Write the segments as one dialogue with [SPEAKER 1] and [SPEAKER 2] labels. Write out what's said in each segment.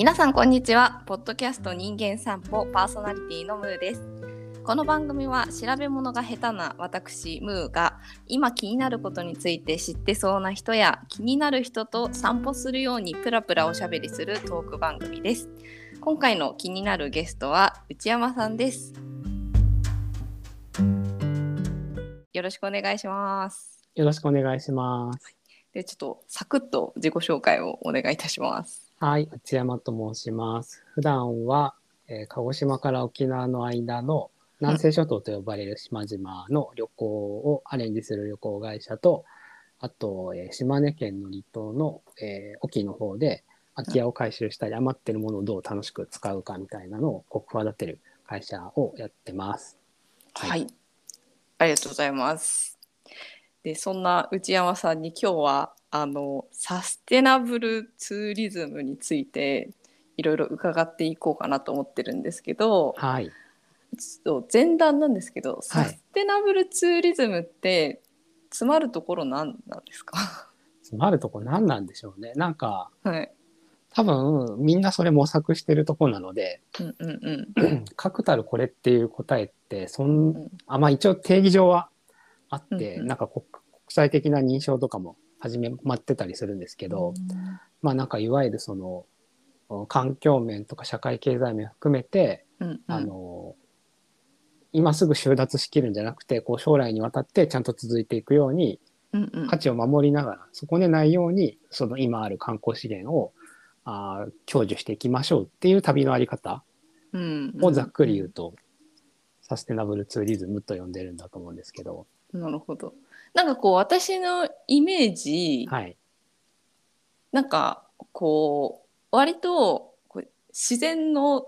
[SPEAKER 1] 皆さんこんにちは。ポッドキャスト人間散歩パーソナリティのムーです。この番組は調べ物が下手な私ムーが今気になることについて知ってそうな人や気になる人と散歩するようにプラプラおしゃべりするトーク番組です。今回の気になるゲストは内山さんです。よろしくお願いします。
[SPEAKER 2] よろしくお願いします。
[SPEAKER 1] でちょっとサクッと自己紹介をお願いいたします
[SPEAKER 2] はい、内山と申します。普段は、えー鹿児島から沖縄の間の南西諸島と呼ばれる島々の旅行をアレンジする旅行会社と、あと、えー島根県の離島の、えー沖の方で空き家を回収したり余ってるものをどう楽しく使うかみたいなのを企てる会社をやってます。
[SPEAKER 1] はい、ありがとうございます。でそんな内山さんに今日はあのサステナブルツーリズムについていろいろ伺っていこうかなと思ってるんですけど、
[SPEAKER 2] はい。
[SPEAKER 1] ちょっと前段なんですけど、サステナブルツーリズムって詰まるところ何なんですか？
[SPEAKER 2] 詰まるとこ何なんでしょうね。なんか、
[SPEAKER 1] はい。
[SPEAKER 2] 多分みんなそれ模索してるとこなので、
[SPEAKER 1] うんうんうん。
[SPEAKER 2] 確たるこれっていう答えってそん、
[SPEAKER 1] うん
[SPEAKER 2] あまあ一応定義上はあって、
[SPEAKER 1] うんうん
[SPEAKER 2] なんか国国際的な認証とかも始めまってたりするんですけど、まあなんかいわゆるそのお環境面とか社会経済面含めて、
[SPEAKER 1] うんうん、
[SPEAKER 2] あの今すぐ収奪しきるんじゃなくてこう将来にわたってちゃんと続いていくように
[SPEAKER 1] うんうん。
[SPEAKER 2] 価値を守りながら損ねないようにその今ある観光資源をあー享受していきましょうっていう旅のあり方
[SPEAKER 1] うん
[SPEAKER 2] をざっくり言うと、サステナブルツーリズムと呼んでるんだと思うんですけど、
[SPEAKER 1] なるほど。なんかこう私のイメージ、
[SPEAKER 2] はい、
[SPEAKER 1] なんかこう割とこう自然の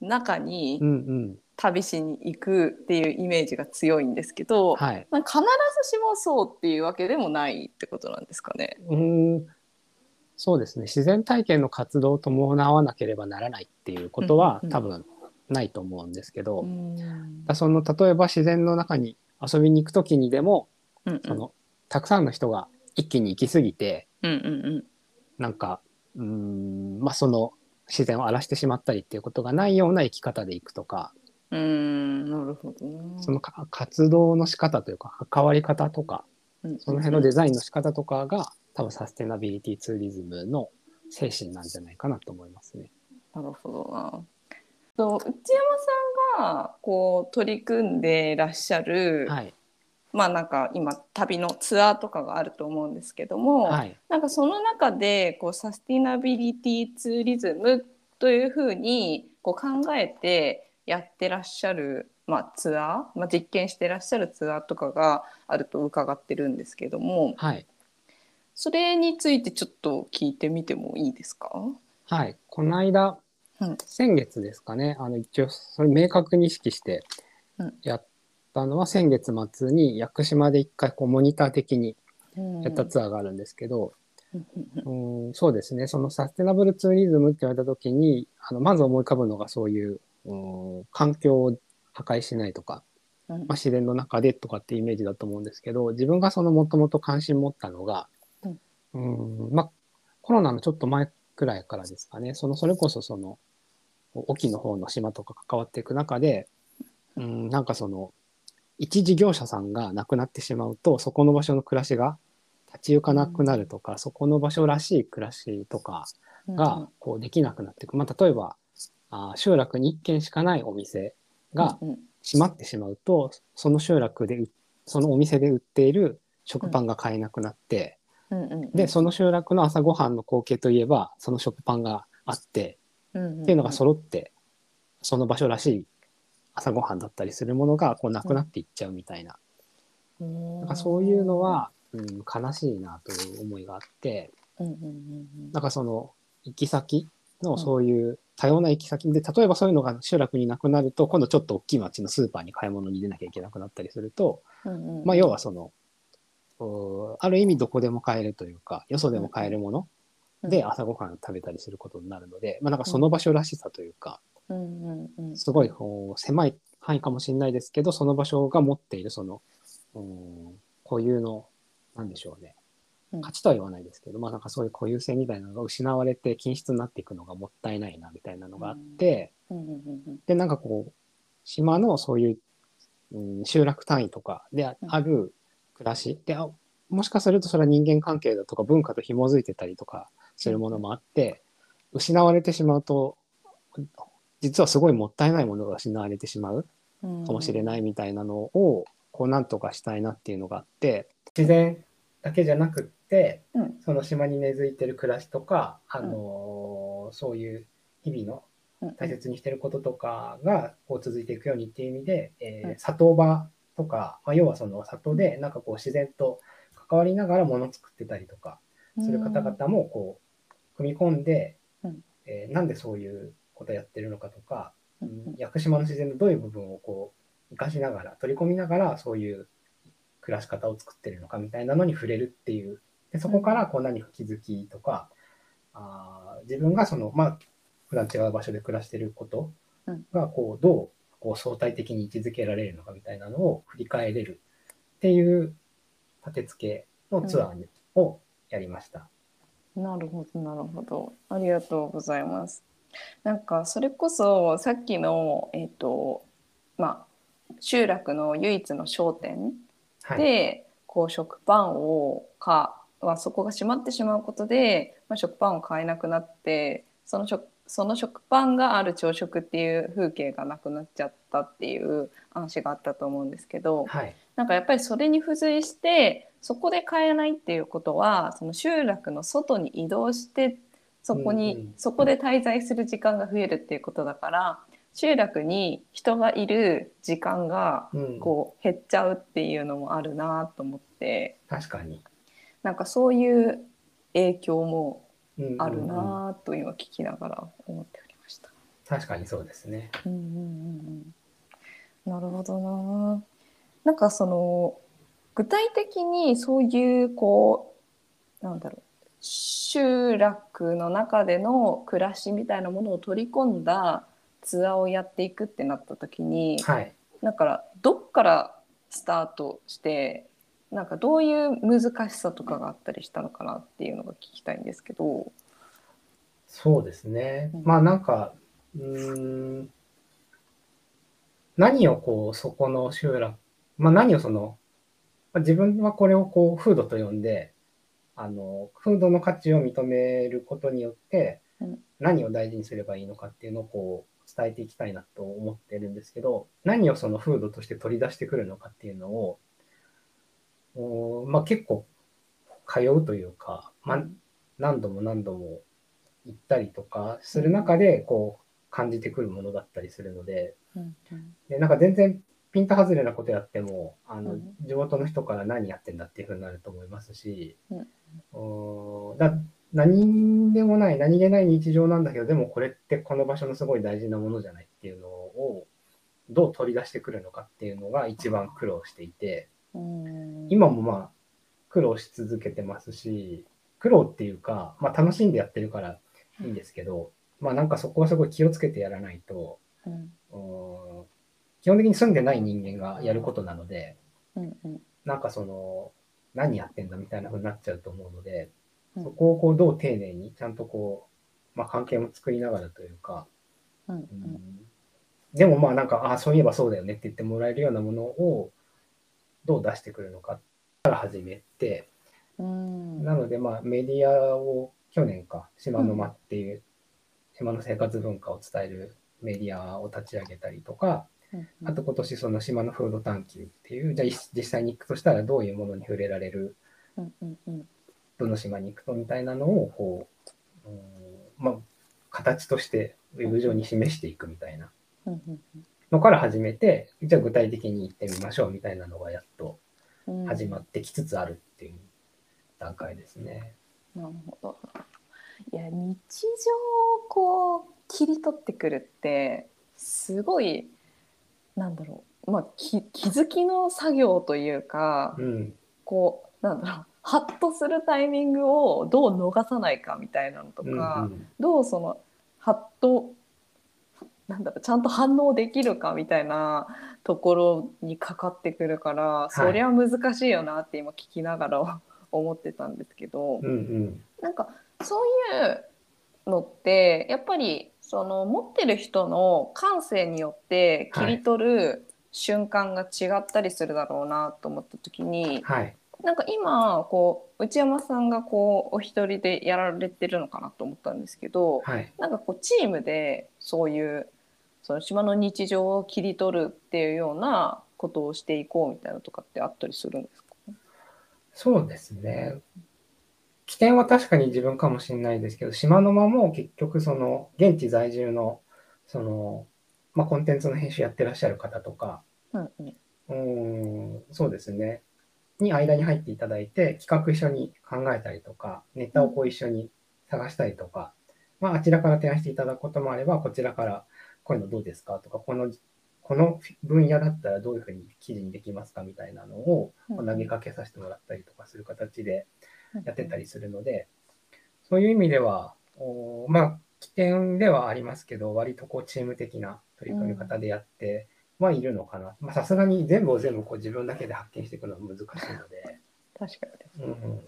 [SPEAKER 1] 中に
[SPEAKER 2] うんうん、
[SPEAKER 1] 旅しに行くっていうイメージが強いんですけど、
[SPEAKER 2] はい、
[SPEAKER 1] まあ必ずしもそうっていうわけでもないってことなんですかね？
[SPEAKER 2] うーん、そうですね。自然体験の活動を伴わなければならないっていうことは、多分ないと思うんですけど、
[SPEAKER 1] うん。
[SPEAKER 2] だその例えば自然の中に遊びに行く時にでも、
[SPEAKER 1] うん
[SPEAKER 2] そのたくさんの人が一気に行き過ぎて、
[SPEAKER 1] うんうん
[SPEAKER 2] なんかうーん、まあその自然を荒らしてしまったりっていうことがないような生き方で行くとか、
[SPEAKER 1] うんうんなるほどな。
[SPEAKER 2] そのか活動の仕方というか関わり方とか
[SPEAKER 1] うん
[SPEAKER 2] その辺のデザインの仕方とかが多分サステナビリティツーリズムの精神なんじゃないかなと思いますね。
[SPEAKER 1] なるほどな。内山さんがこう取り組んでらっしゃる、
[SPEAKER 2] はい。
[SPEAKER 1] まあなんか今旅のツアーとかがあると思うんですけども、
[SPEAKER 2] はい。
[SPEAKER 1] なんかその中でこうサスティナビリティツーリズムというふうにこう考えてやってらっしゃる、まあ、ツアー、まあ、実験してらっしゃるツアーとかがあると伺ってるんですけども
[SPEAKER 2] はい。
[SPEAKER 1] それについてちょっと聞いてみてもいいですか、
[SPEAKER 2] はい。この間、
[SPEAKER 1] うん
[SPEAKER 2] 先月ですかね、あの一応それ明確に意識して
[SPEAKER 1] うん
[SPEAKER 2] やったのは先月末に屋久島で一回こうモニター的に
[SPEAKER 1] うん。
[SPEAKER 2] やったツアーがあるんですけど、
[SPEAKER 1] うん。
[SPEAKER 2] そうですね、そのサステナブルツーリズムって言われた時に、あのまず思い浮かぶのがそういう、うん、環境を破壊しないとか、
[SPEAKER 1] うん。
[SPEAKER 2] まあ、自然の中でとかってイメージだと思うんですけど自分がそのもともと関心持ったのが、うん。まあ、コロナのちょっと前くらいからですかね。そのそれこそその沖の方の島とか関わっていく中で、うん、なんかその一事業者さんが亡くなってしまうとそこの場所の暮らしが立ち行かなくなるとか、そこの場所らしい暮らしとか
[SPEAKER 1] うん。
[SPEAKER 2] がこうできなくなっていく、まあ、例えばあー集落に1軒しかないお店が
[SPEAKER 1] うんうん。
[SPEAKER 2] 閉まってしまうとその集落でうそのお店で売っている食パンが買えなくなって、
[SPEAKER 1] うん。うんうん
[SPEAKER 2] でその集落の朝ごはんの光景といえばその食パンがあって、
[SPEAKER 1] うんうん。
[SPEAKER 2] っていうのが揃ってその場所らしい朝ごはんだったりするものがこうなくなっていっちゃうみたいな,、
[SPEAKER 1] うん。
[SPEAKER 2] なんかそういうのは、うん、悲しいなという思いがあって。なんかその行き先のそういう多様な行き先で例えばそういうのが集落になくなると今度ちょっと大きい町のスーパーに買い物に出なきゃいけなくなったりすると、まあ、要はそのおある意味どこでも買えるというかよそでも買えるもので朝ごはんを食べたりすることになるので、まあ、なんかその場所らしさというか
[SPEAKER 1] うんうんうん。
[SPEAKER 2] すごいこう狭い範囲かもしれないですけどその場所が持っているそのうん固有のなんでしょうね。
[SPEAKER 1] うん。
[SPEAKER 2] 価値とは言わないですけど、まあなんかそういう固有性みたいなのが失われて均質になっていくのがもったいないなみたいなのがあって、
[SPEAKER 1] うんうんうん。
[SPEAKER 2] で、なんかこう、島のそういう、うん、集落単位とかである暮らし。であ、もしかするとそれは人間関係だとか文化と紐づいてたりとかするものもあって、失われてしまうと、実はすごいもったいないものが失われてしまう
[SPEAKER 1] うん
[SPEAKER 2] かもしれないみたいなのを、こうなんとかしたいなっていうのがあって、自然だけじゃなくって、
[SPEAKER 1] うん。
[SPEAKER 2] その島に根付いてる暮らしとか、あのーそういう日々の
[SPEAKER 1] うん。
[SPEAKER 2] 大切にしてることとかがこう続いていくようにっていう意味で、えー
[SPEAKER 1] うん。
[SPEAKER 2] 里場とか、まあ、要はその里でなんかこう自然と関わりながらものを作ってたりとかする方々もこう組み込んで、
[SPEAKER 1] うん。
[SPEAKER 2] えーなんでそういうことやってるのかとか、
[SPEAKER 1] うん
[SPEAKER 2] うん。屋久島の自然のどういう部分をこう生かしながら取り込みながらそういう暮らし方を作ってるのかみたいなのに触れるっていう。でそこからこう何か気づきとか、あー自分がそのまあ普段違う場所で暮らしてること
[SPEAKER 1] うん。
[SPEAKER 2] がこうどうこう相対的に位置づけられるのかみたいなのを振り返れるっていう立て付けのツアーをやりました。
[SPEAKER 1] なるほどなるほど。ありがとうございます。なんかそれこそさっきのえっ、とまあ集落の唯一の商店
[SPEAKER 2] はい、
[SPEAKER 1] で、こう食パンをか、まあ、そこが閉まってしまうことで、まあ、食パンを買えなくなってその食その食パンがある朝食っていう風景がなくなっちゃったっていう話があったと思うんですけど
[SPEAKER 2] はい、
[SPEAKER 1] なんかやっぱりそれに付随してそこで買えないっていうことはその集落の外に移動してそこに、
[SPEAKER 2] うんうん
[SPEAKER 1] そこで滞在する時間が増えるっていうことだから集落に人がいる時間が
[SPEAKER 2] うん、
[SPEAKER 1] こう減っちゃうっていうのもあるなと思って
[SPEAKER 2] 確かに。
[SPEAKER 1] なんかそういう影響も
[SPEAKER 2] うんうんうん
[SPEAKER 1] あるなと今聞きながら思っておりました。
[SPEAKER 2] 確かにそうですね。
[SPEAKER 1] うんうんうんうん、なるほどな。なんかその具体的にそういうこうなんだろう集落の中での暮らしみたいなものを取り込んだツアーをやっていくってなった時に、
[SPEAKER 2] はい。
[SPEAKER 1] だからどっからスタートしてなんかどういう難しさとかがあったりしたのかなっていうのが聞きたいんですけど。
[SPEAKER 2] そうですね。
[SPEAKER 1] うん
[SPEAKER 2] まあなんか、うーん、何をこう、そこの集落、まあ何をその、まあ自分はこれをこう、風土と呼んで、あの、風土の価値を認めることによって
[SPEAKER 1] うん、
[SPEAKER 2] 何を大事にすればいいのかっていうのをこう、伝えていきたいなと思ってるんですけど、何をその風土として取り出してくるのかっていうのを、おまあ結構通うというか、まあ何度も何度も行ったりとかする中でこう感じてくるものだったりするのででなんか全然ピント外れなことやってもあの、
[SPEAKER 1] うん。
[SPEAKER 2] 地元の人から何やってんだっていうふうになると思いますし、
[SPEAKER 1] うん。
[SPEAKER 2] おーだ何でもない何気ない日常なんだけどでもこれってこの場所のすごい大事なものじゃないっていうのをどう取り出してくるのかっていうのが一番苦労していて。
[SPEAKER 1] うん。
[SPEAKER 2] 今もまあ苦労し続けてますし苦労っていうか、まあ、楽しんでやってるからいいんですけど、まあなんかそこはすごい気をつけてやらないと
[SPEAKER 1] うん
[SPEAKER 2] 基本的に住んでない人間がやることなので
[SPEAKER 1] うんうん。
[SPEAKER 2] なんかその何やってんだみたいな風になっちゃうと思うので
[SPEAKER 1] うん。
[SPEAKER 2] そこをこうどう丁寧にちゃんとこう、まあ、関係も作りながらというか、
[SPEAKER 1] うん
[SPEAKER 2] うん。でもまあなんかああそういえばそうだよねって言ってもらえるようなものをどう出してくるのかから始めて、
[SPEAKER 1] うん。
[SPEAKER 2] なので、まあ、メディアを去年か、島の間っていう、島の生活文化を伝えるメディアを立ち上げたりとか、
[SPEAKER 1] うん
[SPEAKER 2] あと今年その島の風土探求っていう、じゃあい実際に行くとしたらどういうものに触れられる、
[SPEAKER 1] うんうんうん
[SPEAKER 2] どの島に行くとみたいなのを、こう、うんまあ、形としてウェブ上に示していくみたいな
[SPEAKER 1] うんうん
[SPEAKER 2] のから始めて、じゃあ具体的に行ってみましょうみたいなのがやっと
[SPEAKER 1] うん
[SPEAKER 2] 始まってきつつあるっていう段階ですね。
[SPEAKER 1] なるほど。いや日常をこう切り取ってくるってすごいなんだろうまあき気づきの作業というか
[SPEAKER 2] うん。
[SPEAKER 1] こうなんだろうハッとするタイミングをどう逃さないかみたいなのとか、
[SPEAKER 2] うんうん
[SPEAKER 1] どうそのハッとなんだろうちゃんと反応できるかみたいなところにかかってくるから、そりゃ難しいよなって今聞きながら 思ってたんですけど、
[SPEAKER 2] うんうん。
[SPEAKER 1] なんかそういうのってやっぱりその持ってる人の感性によって切り取る瞬間が違ったりするだろうなと思った時に、
[SPEAKER 2] はい。
[SPEAKER 1] なんか今こう内山さんがこうお一人でやられてるのかなと思ったんですけど、
[SPEAKER 2] はい。
[SPEAKER 1] なんかこうチームでそういうその島の日常を切り取るっていうようなことをしていこうみたいなのとかってあったりするんですか？
[SPEAKER 2] そうですね。起点は確かに自分かもしれないですけど、島の間も結局その現地在住のその、まあ、コンテンツの編集やってらっしゃる方とか、
[SPEAKER 1] うんうん
[SPEAKER 2] うーん、そうですね。に間に入っていただいて、企画一緒に考えたりとか、ネタをこう一緒に探したりとか、まあ、あちらから提案していただくこともあれば、こちらからこういうのどうですかとか、この、この分野だったらどういうふうに記事にできますかみたいなのを
[SPEAKER 1] うん
[SPEAKER 2] 投げかけさせてもらったりとかする形でやってたりするので、そういう意味では、おまあ、起点ではありますけど、割とこうチーム的な取り組み方でやってはいるのかな。まあ、さすがに全部を全部こう自分だけで発見していくのは難しいので、
[SPEAKER 1] 確かに
[SPEAKER 2] うん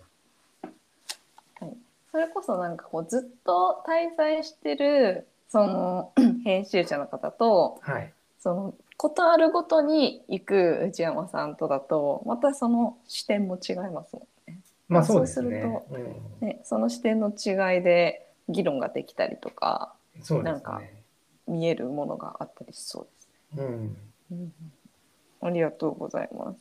[SPEAKER 2] うん、
[SPEAKER 1] それこそなんかこうずっと滞在してるその 編集者の方と
[SPEAKER 2] はい。
[SPEAKER 1] そのことあるごとに行く内山さんとだとまたその視点も違いますもんね。
[SPEAKER 2] まあそうですね。
[SPEAKER 1] そうすると
[SPEAKER 2] うん
[SPEAKER 1] ねその視点の違いで議論ができたりとか
[SPEAKER 2] そうです
[SPEAKER 1] なんか
[SPEAKER 2] ね。
[SPEAKER 1] 見えるものがあったりしそうです
[SPEAKER 2] うん。
[SPEAKER 1] ね。ありがとうございます。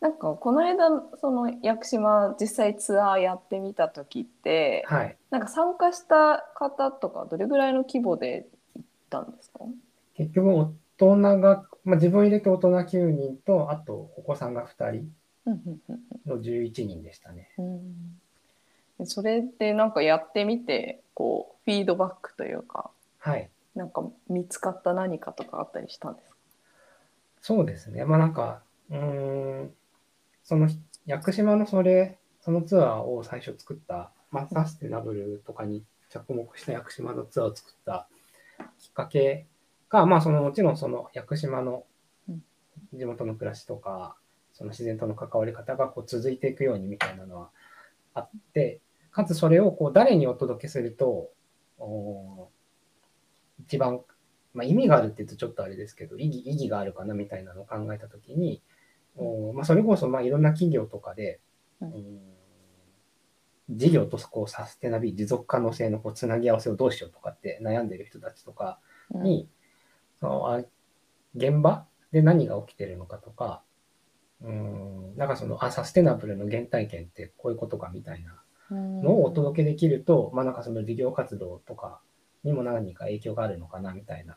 [SPEAKER 1] なんかこの間その屋久島実際ツアーやってみた時って
[SPEAKER 2] はい。
[SPEAKER 1] なんか参加した方とかどれぐらいの規模で行ったんですか？
[SPEAKER 2] 結局、大人が、まあ、自分入れて大人9人と、あとお子さんが2人
[SPEAKER 1] うんうん
[SPEAKER 2] の11人でしたね。
[SPEAKER 1] それでなんかやってみてこうフィードバックというか
[SPEAKER 2] はい。
[SPEAKER 1] なんか見つかった何かとかあったりしたんですか？
[SPEAKER 2] そうですね。まあなんか、うーん、その屋久島のそれ、そのツアーを最初作った、まあ、サステナブルとかに着目した屋久島のツアーを作ったきっかけが、まあそのもちろんその屋久島の
[SPEAKER 1] うん
[SPEAKER 2] 地元の暮らしとか、その自然との関わり方がこう続いていくようにみたいなのはあって、かつそれをこう誰にお届けすると、お一番まあ、意味があるって言うとちょっとあれですけど、意義意義があるかなみたいなのを考えたときに、おまあ、それこそまあいろんな企業とかで、
[SPEAKER 1] うん
[SPEAKER 2] うん事業とこうサステナビ持続可能性のこうつなぎ合わせをどうしようとかって悩んでる人たちとかに、そのあ現場で何が起きてるのかとか、うん、なんかそのあサステナブルの原体験ってこういうことかみたいなのをお届けできると、まあなんかその事業活動とかにも何か影響があるのかなみたいな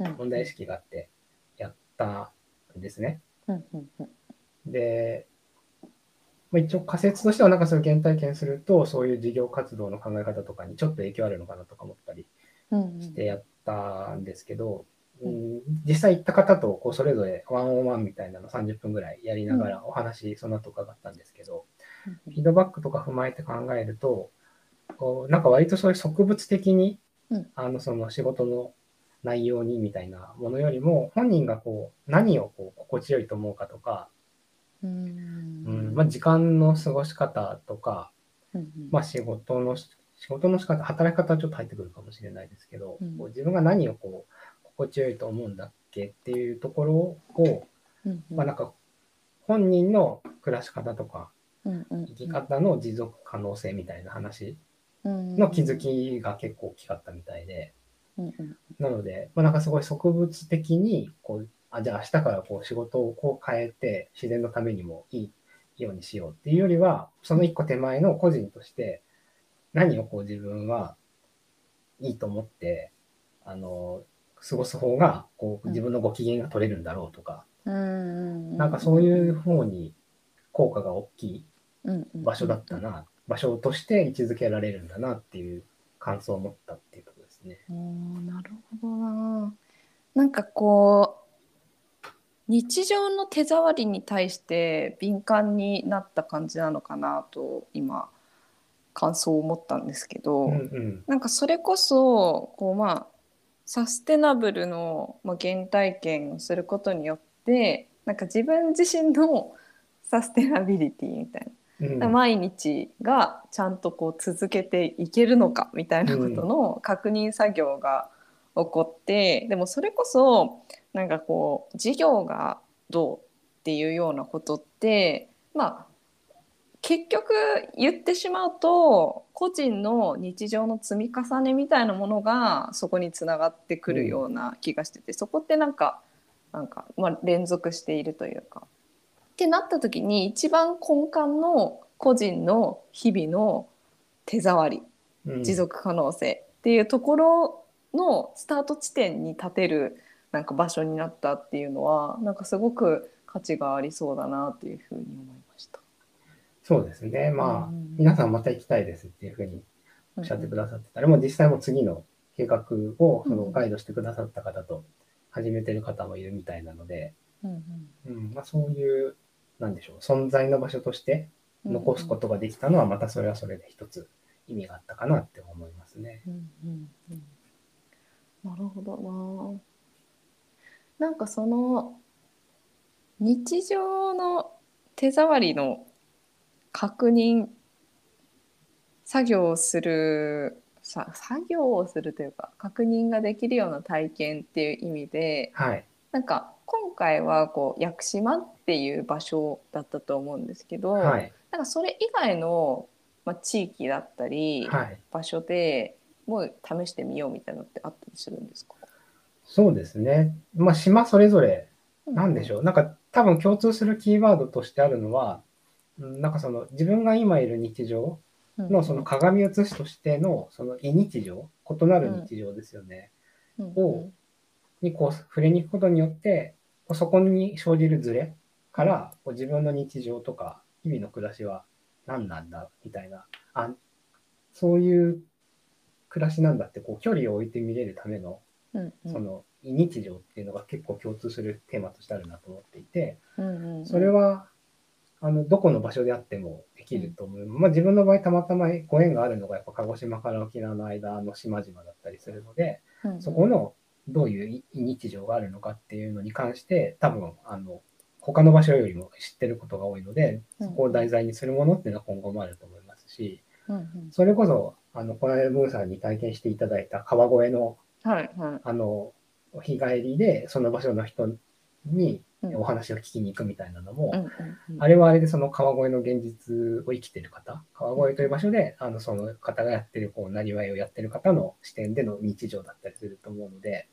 [SPEAKER 1] うん。
[SPEAKER 2] 問題意識があってやったんですね。で、まあ、一応仮説としてはなんかその原体験するとそういう事業活動の考え方とかにちょっと影響あるのかなとか思ったりしてやったんですけど、実際行った方とこうそれぞれワンオンワンみたいなの30分ぐらいやりながらお話その後伺ったんですけど、フィードバックとか踏まえて考えると、こうなんか割とそういう植物的に、
[SPEAKER 1] うん。
[SPEAKER 2] あのその仕事の内容にみたいなものよりも、本人がこう何をこう心地よいと思うかとか、
[SPEAKER 1] うん。
[SPEAKER 2] うん。まあ、時間の過ごし方とか、まあ、仕事の仕事の仕方、働き方はちょっと入ってくるかもしれないですけど、
[SPEAKER 1] うん。
[SPEAKER 2] こう自分が何をこう心地よいと思うんだっけっていうところを、
[SPEAKER 1] うんうん。
[SPEAKER 2] まあ、なんか本人の暮らし方とか、
[SPEAKER 1] うんうん
[SPEAKER 2] 生き方の持続可能性みたいな話
[SPEAKER 1] うん
[SPEAKER 2] の気づきが結構大きかったみたいで、
[SPEAKER 1] うんうん。
[SPEAKER 2] なので、まあ、なんかすごい植物的にこう、あじゃあ明日からこう仕事をこう変えて自然のためにもいいようにしようっていうよりは、その一個手前の個人として何をこう自分はいいと思って、あの、過ごす方がこう自分のご機嫌が取れるんだろうとか、
[SPEAKER 1] うんうん
[SPEAKER 2] なんかそういう方に効果が大きい
[SPEAKER 1] うんうん
[SPEAKER 2] 場所だったな、場所として位置づけられるんだなっていう感想を持ったっていうところですね。
[SPEAKER 1] おーなるほどな。なんかこう日常の手触りに対して敏感になった感じなのかなと今感想を持ったんですけど、
[SPEAKER 2] うんうん。
[SPEAKER 1] なんかそれこそこうまあサステナブルの、まあ、原体験をすることによってなんか自分自身の サステナビリティみたいな。
[SPEAKER 2] うん。
[SPEAKER 1] 毎日がちゃんとこう続けていけるのかみたいなことの確認作業が起こって、でもそれこそなんかこう事業がどうっていうようなことってまあ結局言ってしまうと個人の日常の積み重ねみたいなものがそこにつながってくるような気がしてて、そこってなんかなんか、まあ、連続しているというか。ってなった時に一番根幹の個人の日々の手触り
[SPEAKER 2] うん
[SPEAKER 1] 持続可能性っていうところのスタート地点に立てるなんか場所になったっていうのはなんかすごく価値がありそうだなっていうふうに思いました。
[SPEAKER 2] そうですね。まあ、
[SPEAKER 1] うん
[SPEAKER 2] 皆さんまた行きたいですっていうふうにおっしゃってくださってたら、もう実際もう次の計画をそのガイドしてくださった方と始めてる方もいるみたいなので、
[SPEAKER 1] うん
[SPEAKER 2] うんまあ、そういう、なんでしょう、存在の場所として
[SPEAKER 1] うん
[SPEAKER 2] 残すことができたのは、またそれはそれで一つ意味があったかなって思いますね。
[SPEAKER 1] うんうんうんなるほどな。なんかその日常の手触りの確認作業をするさ作業をするというか確認ができるような体験っていう意味で
[SPEAKER 2] はい。
[SPEAKER 1] なんか今回はこう屋久島っていう場所だったと思うんですけど、
[SPEAKER 2] はい。
[SPEAKER 1] なんかそれ以外の、まあ、地域だったり、
[SPEAKER 2] はい。
[SPEAKER 1] 場所でもう試してみようみたいなのってあったりするんですか？
[SPEAKER 2] そうですね。まあ、島それぞれ、なんでし
[SPEAKER 1] ょ
[SPEAKER 2] ょう。なんか多分共通するキーワードとしてあるのは、うんなんかその自分が今いる日常
[SPEAKER 1] う
[SPEAKER 2] のその鏡写しとしてのその異日常、異なる日常ですよね。をにこう触れに行くことによって、そこに生じるズレからこう自分の日常とか日々の暮らしは何なんだみたいな、あそういう暮らしなんだってこう距離を置いて見れるための
[SPEAKER 1] うんうん。
[SPEAKER 2] その異日常っていうのが結構共通するテーマとしてあるなと思っていて、
[SPEAKER 1] うんうんうん。
[SPEAKER 2] それはあのどこの場所であってもできると思う。まあ自分の場合たまたまご縁があるのがやっぱ鹿児島から沖縄の間の島々だったりするので、
[SPEAKER 1] うん。うん
[SPEAKER 2] そこのどういう異日常があるのかっていうのに関して、多分、あの、他の場所よりも知ってることが多いので、
[SPEAKER 1] うん。
[SPEAKER 2] そこを題材にするものっていうのは今後もあると思いますし、
[SPEAKER 1] うんうん。
[SPEAKER 2] それこそ、あの、この間ムーさんに体験していただいた川越の、
[SPEAKER 1] はい。はい
[SPEAKER 2] あの、日帰りでその場所の人に
[SPEAKER 1] うん
[SPEAKER 2] お話を聞きに行くみたいなのも、
[SPEAKER 1] うんうんうん
[SPEAKER 2] あれはあれでその川越の現実を生きてる方、川越という場所で、あのその方がやってる、こう、なりわいをやってる方の視点での日常だったりすると思うので、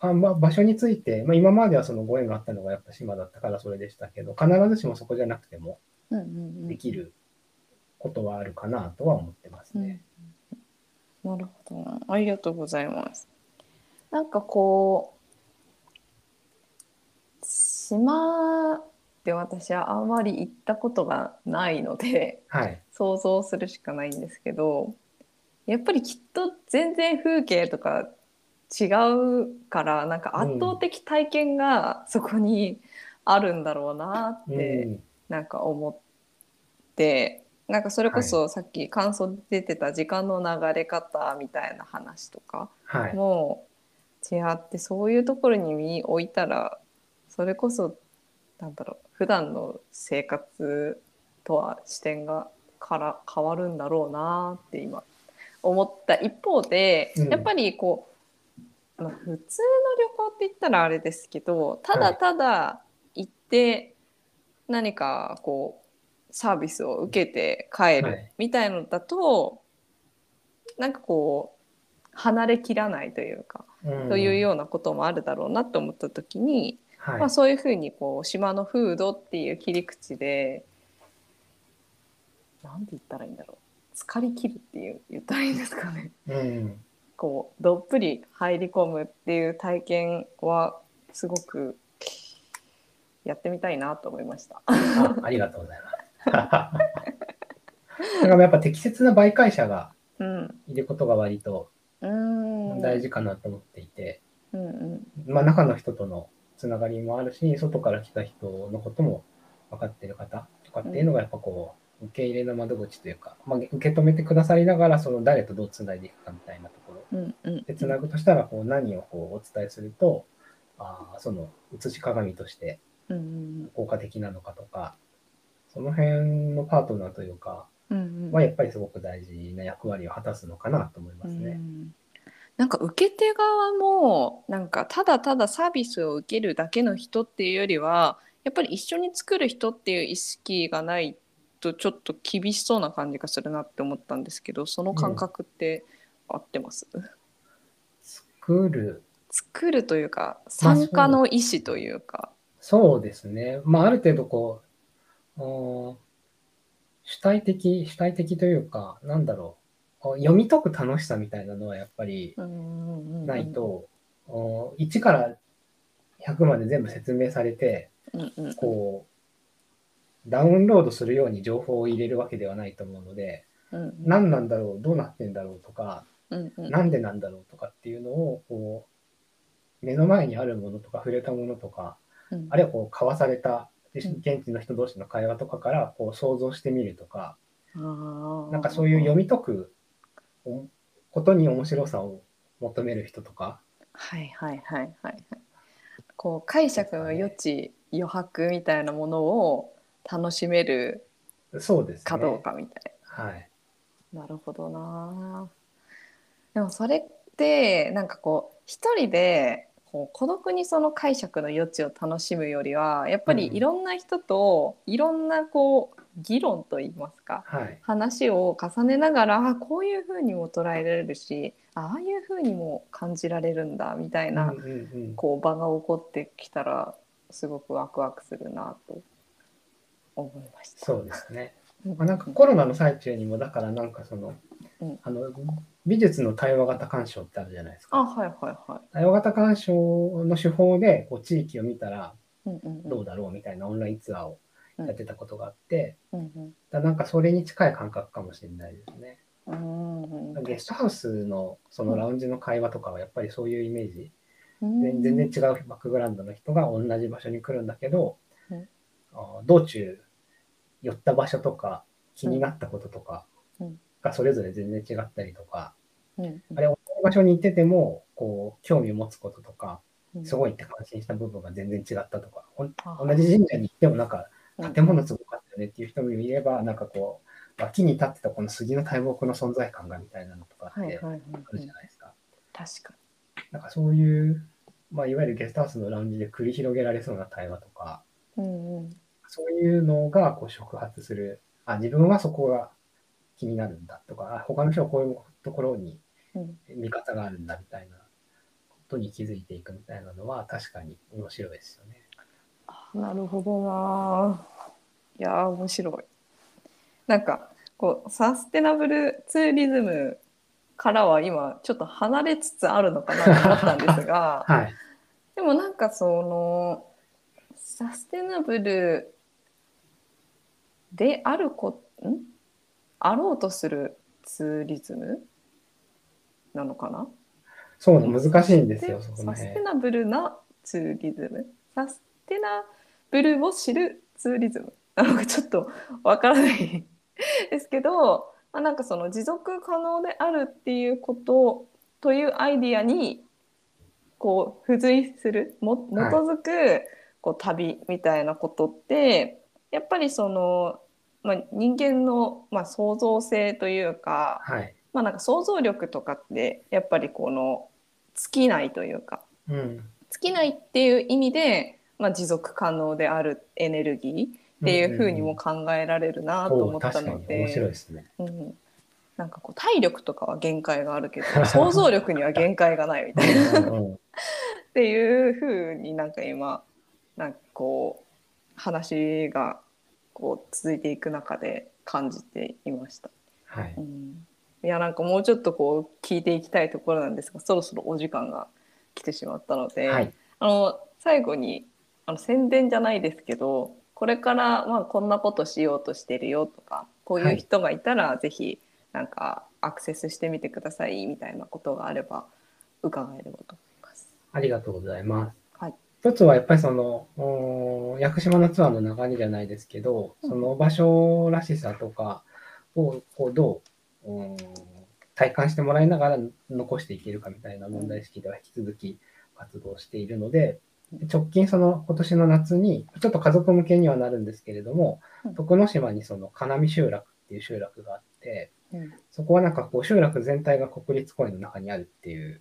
[SPEAKER 2] あまあ、場所について、まあ、今まではそのご縁があったのがやっぱ島だったからそれでしたけど、必ずしもそこじゃなくても
[SPEAKER 1] うんうんうん
[SPEAKER 2] できることはあるかなとは思ってますね。
[SPEAKER 1] なるほどな。ありがとうございます。なんかこう、島で私はあんまり行ったことがないので、
[SPEAKER 2] はい。
[SPEAKER 1] 想像するしかないんですけど、やっぱりきっと全然風景とか違うから、なんか圧倒的体験がそこにあるんだろうなって、
[SPEAKER 2] うん
[SPEAKER 1] なんか思ってなんかそれこそさっき感想で出てた時間の流れ方みたいな話とか
[SPEAKER 2] はい。
[SPEAKER 1] も違ってそういうところに身置いたらそれこそなんだろう普段の生活とは視点がから変わるんだろうなって今思った一方で、
[SPEAKER 2] うん。
[SPEAKER 1] やっぱりこうまあ普通の旅行って言ったらあれですけどただただ行って何かこうサービスを受けて帰
[SPEAKER 2] はい。
[SPEAKER 1] るみたいのだと、なんかこう離れきらないというか、
[SPEAKER 2] うん。
[SPEAKER 1] というようなこともあるだろうなと思った時に、
[SPEAKER 2] はい。
[SPEAKER 1] まあ、そういうふうにこう島の風土っていう切り口でなんて言ったらいいんだろう。疲れ切るっていう言ったらいいんですかね。
[SPEAKER 2] うん。
[SPEAKER 1] こうどっぷり入り込むっていう体験はすごくやってみたいなと思いました。
[SPEAKER 2] あありがとうございます。だからやっぱ適切な媒介者が
[SPEAKER 1] うん、
[SPEAKER 2] いることが割と大事かなと思っていて、
[SPEAKER 1] うんうん。
[SPEAKER 2] まあ、中の人とのつながりもあるし、外から来た人のことも分かってる方とかっていうのが、やっぱこう、受け入れの窓口というか、まあ、受け止めてくださりながら、その誰とどうつないでいくかみたいなところ。
[SPEAKER 1] うんうん
[SPEAKER 2] で、つなぐとしたら、こう、何をこうお伝えすると、あーその、写し鏡として
[SPEAKER 1] うんうん
[SPEAKER 2] 効果的なのかとか、その辺のパートナーというか、
[SPEAKER 1] うんうん
[SPEAKER 2] はやっぱりすごく大事な役割を果たすのかなと思いますね。
[SPEAKER 1] うんなんか受け手側もなんかただただサービスを受けるだけの人っていうよりはやっぱり一緒に作る人っていう意識がないとちょっと厳しそうな感じがするなって思ったんですけどその感覚って合ってます、
[SPEAKER 2] 作る、
[SPEAKER 1] 作るというか参加の意思というか。
[SPEAKER 2] そうですね。まあ、ある程度こう、主体的、主体的というか、なんだろう、お読み解く楽しさみたいなのはやっぱりないと、お1から100まで全部説明されて、こう、ダウンロードするように情報を入れるわけではないと思うので、
[SPEAKER 1] うん
[SPEAKER 2] 何なんだろう、どうなってんだろうとか、
[SPEAKER 1] うんうん。
[SPEAKER 2] なんでなんだろうとかっていうのを、こう、目の前にあるものとか触れたものとか、
[SPEAKER 1] うん。
[SPEAKER 2] あるいはこう交わされた
[SPEAKER 1] ん。
[SPEAKER 2] 現地の人同士の会話とかからこう想像してみるとか、
[SPEAKER 1] あー。
[SPEAKER 2] なんかそういう読み解くおことに面白さを求める人とか、
[SPEAKER 1] はいはいはいはいはい。こう解釈の余地余白みたいなものを楽しめる
[SPEAKER 2] そうですね。
[SPEAKER 1] かどうかみたい
[SPEAKER 2] はい。
[SPEAKER 1] な。なるほどな。でもそれってなんかこう一人でこう孤独にその解釈の余地を楽しむよりはやっぱりいろんな人といろんなこう議論といいますか
[SPEAKER 2] はい。
[SPEAKER 1] 話を重ねながらあこういうふうにも捉えられるしああいうふうにも感じられるんだみたいな、
[SPEAKER 2] うんうんうん
[SPEAKER 1] こう場が起こってきたらすごくワクワクするなと思いました。
[SPEAKER 2] そうですね。なんかコロナの最中にも、だからなんかその、
[SPEAKER 1] うん
[SPEAKER 2] あの、美術の対話型鑑賞ってあるじゃないですか。
[SPEAKER 1] あはいはいはい。
[SPEAKER 2] 対話型鑑賞の手法でこう地域を見たらどうだろうみたいなオンラインツアーをやってたことがあって、
[SPEAKER 1] うんうん。
[SPEAKER 2] だなんかそれに近い感覚かもしれないですね。
[SPEAKER 1] うんうん。
[SPEAKER 2] ゲストハウスのそのラウンジの会話とかはやっぱりそういうイメージ、
[SPEAKER 1] うん。
[SPEAKER 2] 全全然違うバックグラウンドの人が同じ場所に来るんだけど、
[SPEAKER 1] うん。
[SPEAKER 2] あ道中寄った場所とか気になったこととか
[SPEAKER 1] うん。
[SPEAKER 2] がそれぞれ全然違ったりとか、
[SPEAKER 1] うん。うん。
[SPEAKER 2] あれ同じ場所に行っててもこう興味を持つこととか
[SPEAKER 1] うん。
[SPEAKER 2] すごいって感心した部分が全然違ったとか、同じ神社に行ってもなんか
[SPEAKER 1] うん
[SPEAKER 2] 建物すごかったよねっていう人もいれば、なんかこう脇に立ってたこの杉の大木の存在感がみたいなのとかってあるじゃないですか。
[SPEAKER 1] 確か
[SPEAKER 2] なんかそういう、まあ、いわゆるゲストハウスのラウンジで繰り広げられそうな対話とか、
[SPEAKER 1] に。うんうん
[SPEAKER 2] そういうのがこう触発する、あ、自分はそこが気になるんだとか、あ他の人はこういうところに
[SPEAKER 1] うん
[SPEAKER 2] 見方があるんだみたいなことに気づいていくみたいなのは確かに面白いですよね。
[SPEAKER 1] あなるほどな。いやー面白い。なんかこうサステナブルツーリズムからは今ちょっと離れつつあるのかなと思ったんですが。
[SPEAKER 2] はい。
[SPEAKER 1] でもなんかそのサステナブルであるこん？あろうとするツーリズムなのかな？
[SPEAKER 2] そう難しいんですよ、
[SPEAKER 1] サステ。ナブルなツーリズム？サステナブルを知るツーリズム なんかちょっとわからないですけど、まあ、なんかその持続可能であるっていうことというアイディアにこう付随するも基
[SPEAKER 2] はい
[SPEAKER 1] づくこう旅みたいなことってやっぱりその、まあ、人間の、まあ、創造性というか、
[SPEAKER 2] はい。
[SPEAKER 1] まあ、なんか想像力とかってやっぱりこの尽きないというか
[SPEAKER 2] うん。
[SPEAKER 1] 尽きないっていう意味で、まあ、持続可能であるエネルギーっていうふうにも考えられるなと
[SPEAKER 2] お
[SPEAKER 1] 思ったの
[SPEAKER 2] に面白い
[SPEAKER 1] で、
[SPEAKER 2] ですね。
[SPEAKER 1] うん、なんかこう体力とかは限界があるけど 想像力には限界がないみたいなっていうふうになんか今なんかこう話がこう続いていく中で感じていました。
[SPEAKER 2] はい。
[SPEAKER 1] うんいやなんかもうちょっとこう聞いていきたいところなんですがそろそろお時間が来てしまったので、
[SPEAKER 2] はい。
[SPEAKER 1] あの最後にあの宣伝じゃないですけどこれからまあこんなことしようとしてるよとかこういう人がいたらぜひなんかアクセスしてみてくださいみたいなことがあれば伺えればと思います。
[SPEAKER 2] ありがとうございます。
[SPEAKER 1] はい
[SPEAKER 2] 一つはやっぱりその、お屋久島のツアーの流れじゃないですけど、
[SPEAKER 1] うん
[SPEAKER 2] その場所らしさとかをこうどう、うん体感してもらいながら残していけるかみたいな問題意識では引き続き活動しているので、で直近その今年の夏に、ちょっと家族向けにはなるんですけれども、
[SPEAKER 1] うん。
[SPEAKER 2] 徳之島にその金見集落っていう集落があって、
[SPEAKER 1] うん。
[SPEAKER 2] そこはなんかこう集落全体が国立公園の中にあるっていう、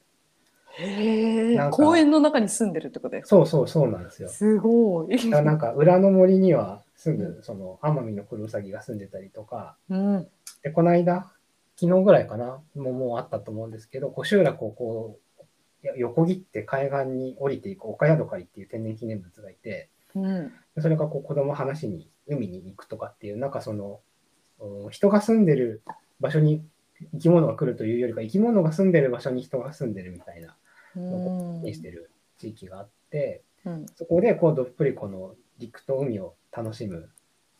[SPEAKER 1] へえ公園の中に住んでるってことですか？
[SPEAKER 2] そうそうそうなんですよ。
[SPEAKER 1] すごい。
[SPEAKER 2] だなんか裏の森にはすぐその奄美のクロウサギが住んでたりとか、
[SPEAKER 1] うん。
[SPEAKER 2] で、この間、昨日ぐらいかな、もうもうあったと思うんですけど、こう集落をこう、横切って海岸に降りていく岡ヤドカリっていう天然記念物がいて、
[SPEAKER 1] うん。
[SPEAKER 2] でそれがこう子供話に海に行くとかっていう、なんかその、うん人が住んでる場所に生き物が来るというよりか、生き物が住んでる場所に人が住んでるみたいな
[SPEAKER 1] うん。
[SPEAKER 2] にしてる地域があって、
[SPEAKER 1] うん。
[SPEAKER 2] そこでこうどっぷりこの陸と海を楽しむ、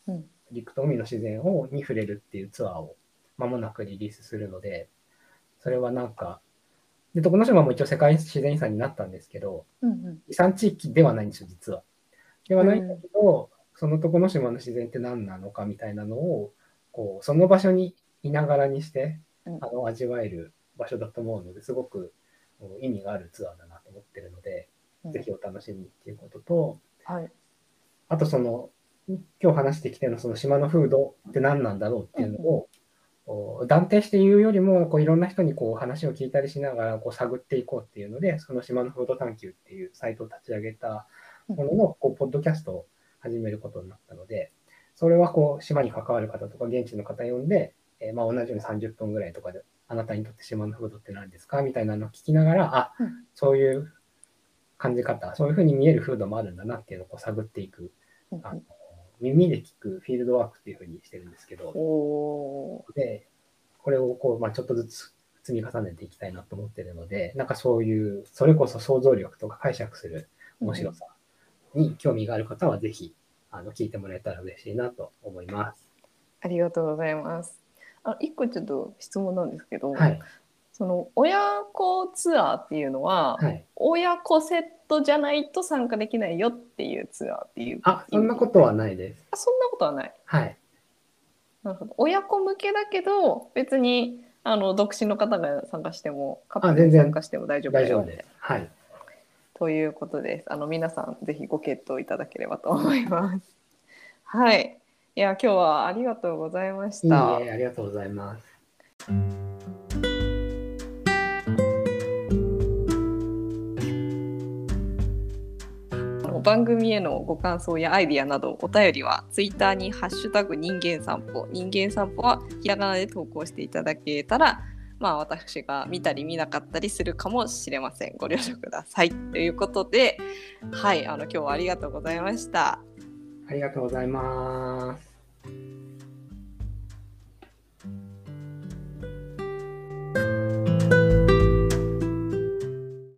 [SPEAKER 1] うん。
[SPEAKER 2] 陸と海の自然をに触れるっていうツアーを間もなくリリースするので、それはなんか、で、徳之島も一応世界自然遺産になったんですけど、
[SPEAKER 1] うん
[SPEAKER 2] 遺産地域ではないんですよ、実は。ではないんだけど、その徳之島の自然って何なのかみたいなのを、こう、その場所にいながらにして、
[SPEAKER 1] うん。
[SPEAKER 2] あの、味わえる場所だと思うので、すごく意味があるツアーだなと思ってるので、
[SPEAKER 1] うん。
[SPEAKER 2] ぜひお楽しみにっていうことと、
[SPEAKER 1] はい。
[SPEAKER 2] あとその、今日話してきてのその島の風土って何なんだろうっていうのを、お断定して言うよりも、こういろんな人にこう話を聞いたりしながらこう探っていこうっていうので、その島の風土探求っていうサイトを立ち上げたものの、こうポッドキャストを始めることになったので、それはこう島に関わる方とか現地の方呼んで、えーまあ、同じように30分ぐらいとかで、あなたにとって島の風土って何ですか？みたいなのを聞きながら、あ、
[SPEAKER 1] うん。
[SPEAKER 2] そういう感じ方、そういうふうに見える風土もあるんだなっていうのをこう探っていく、
[SPEAKER 1] うん。
[SPEAKER 2] あの耳で聞くフィールドワークっていうふうにしてるんですけど、で、これをこう、まあ、ちょっとずつ積み重ねていきたいなと思ってるので、なんかそういう、それこそ想像力とか解釈する面白さに興味がある方は、ぜひ、あの、聞いてもらえたら嬉しいなと思います。
[SPEAKER 1] ありがとうございます。あ一個ちょっと質問なんですけど、
[SPEAKER 2] はい。
[SPEAKER 1] その親子ツアーっていうのは、
[SPEAKER 2] はい。
[SPEAKER 1] 親子セットじゃないと参加できないよっていうツアーっていう
[SPEAKER 2] あ、そんなことはないです。
[SPEAKER 1] あそんなことはない
[SPEAKER 2] はい。
[SPEAKER 1] なるほど親子向けだけど別にあの独身の方が参加してもカップル
[SPEAKER 2] 全然
[SPEAKER 1] で参加しても大丈夫
[SPEAKER 2] 大丈夫です。はい。
[SPEAKER 1] ということですあの皆さんぜひご検討いただければと思いますはいいや今日はありがとうございまし
[SPEAKER 2] いい
[SPEAKER 1] た
[SPEAKER 2] え、ありがとうございます。
[SPEAKER 1] 番組へのご感想やアイディアなどお便りはツイッターに「ハッシュタグ人間散歩」人間散歩はひらがなで投稿していただけたらまあ私が見たり見なかったりするかもしれません。ご了承ください。ということではいあの今日はありがとうございました。
[SPEAKER 2] ありがとうございます。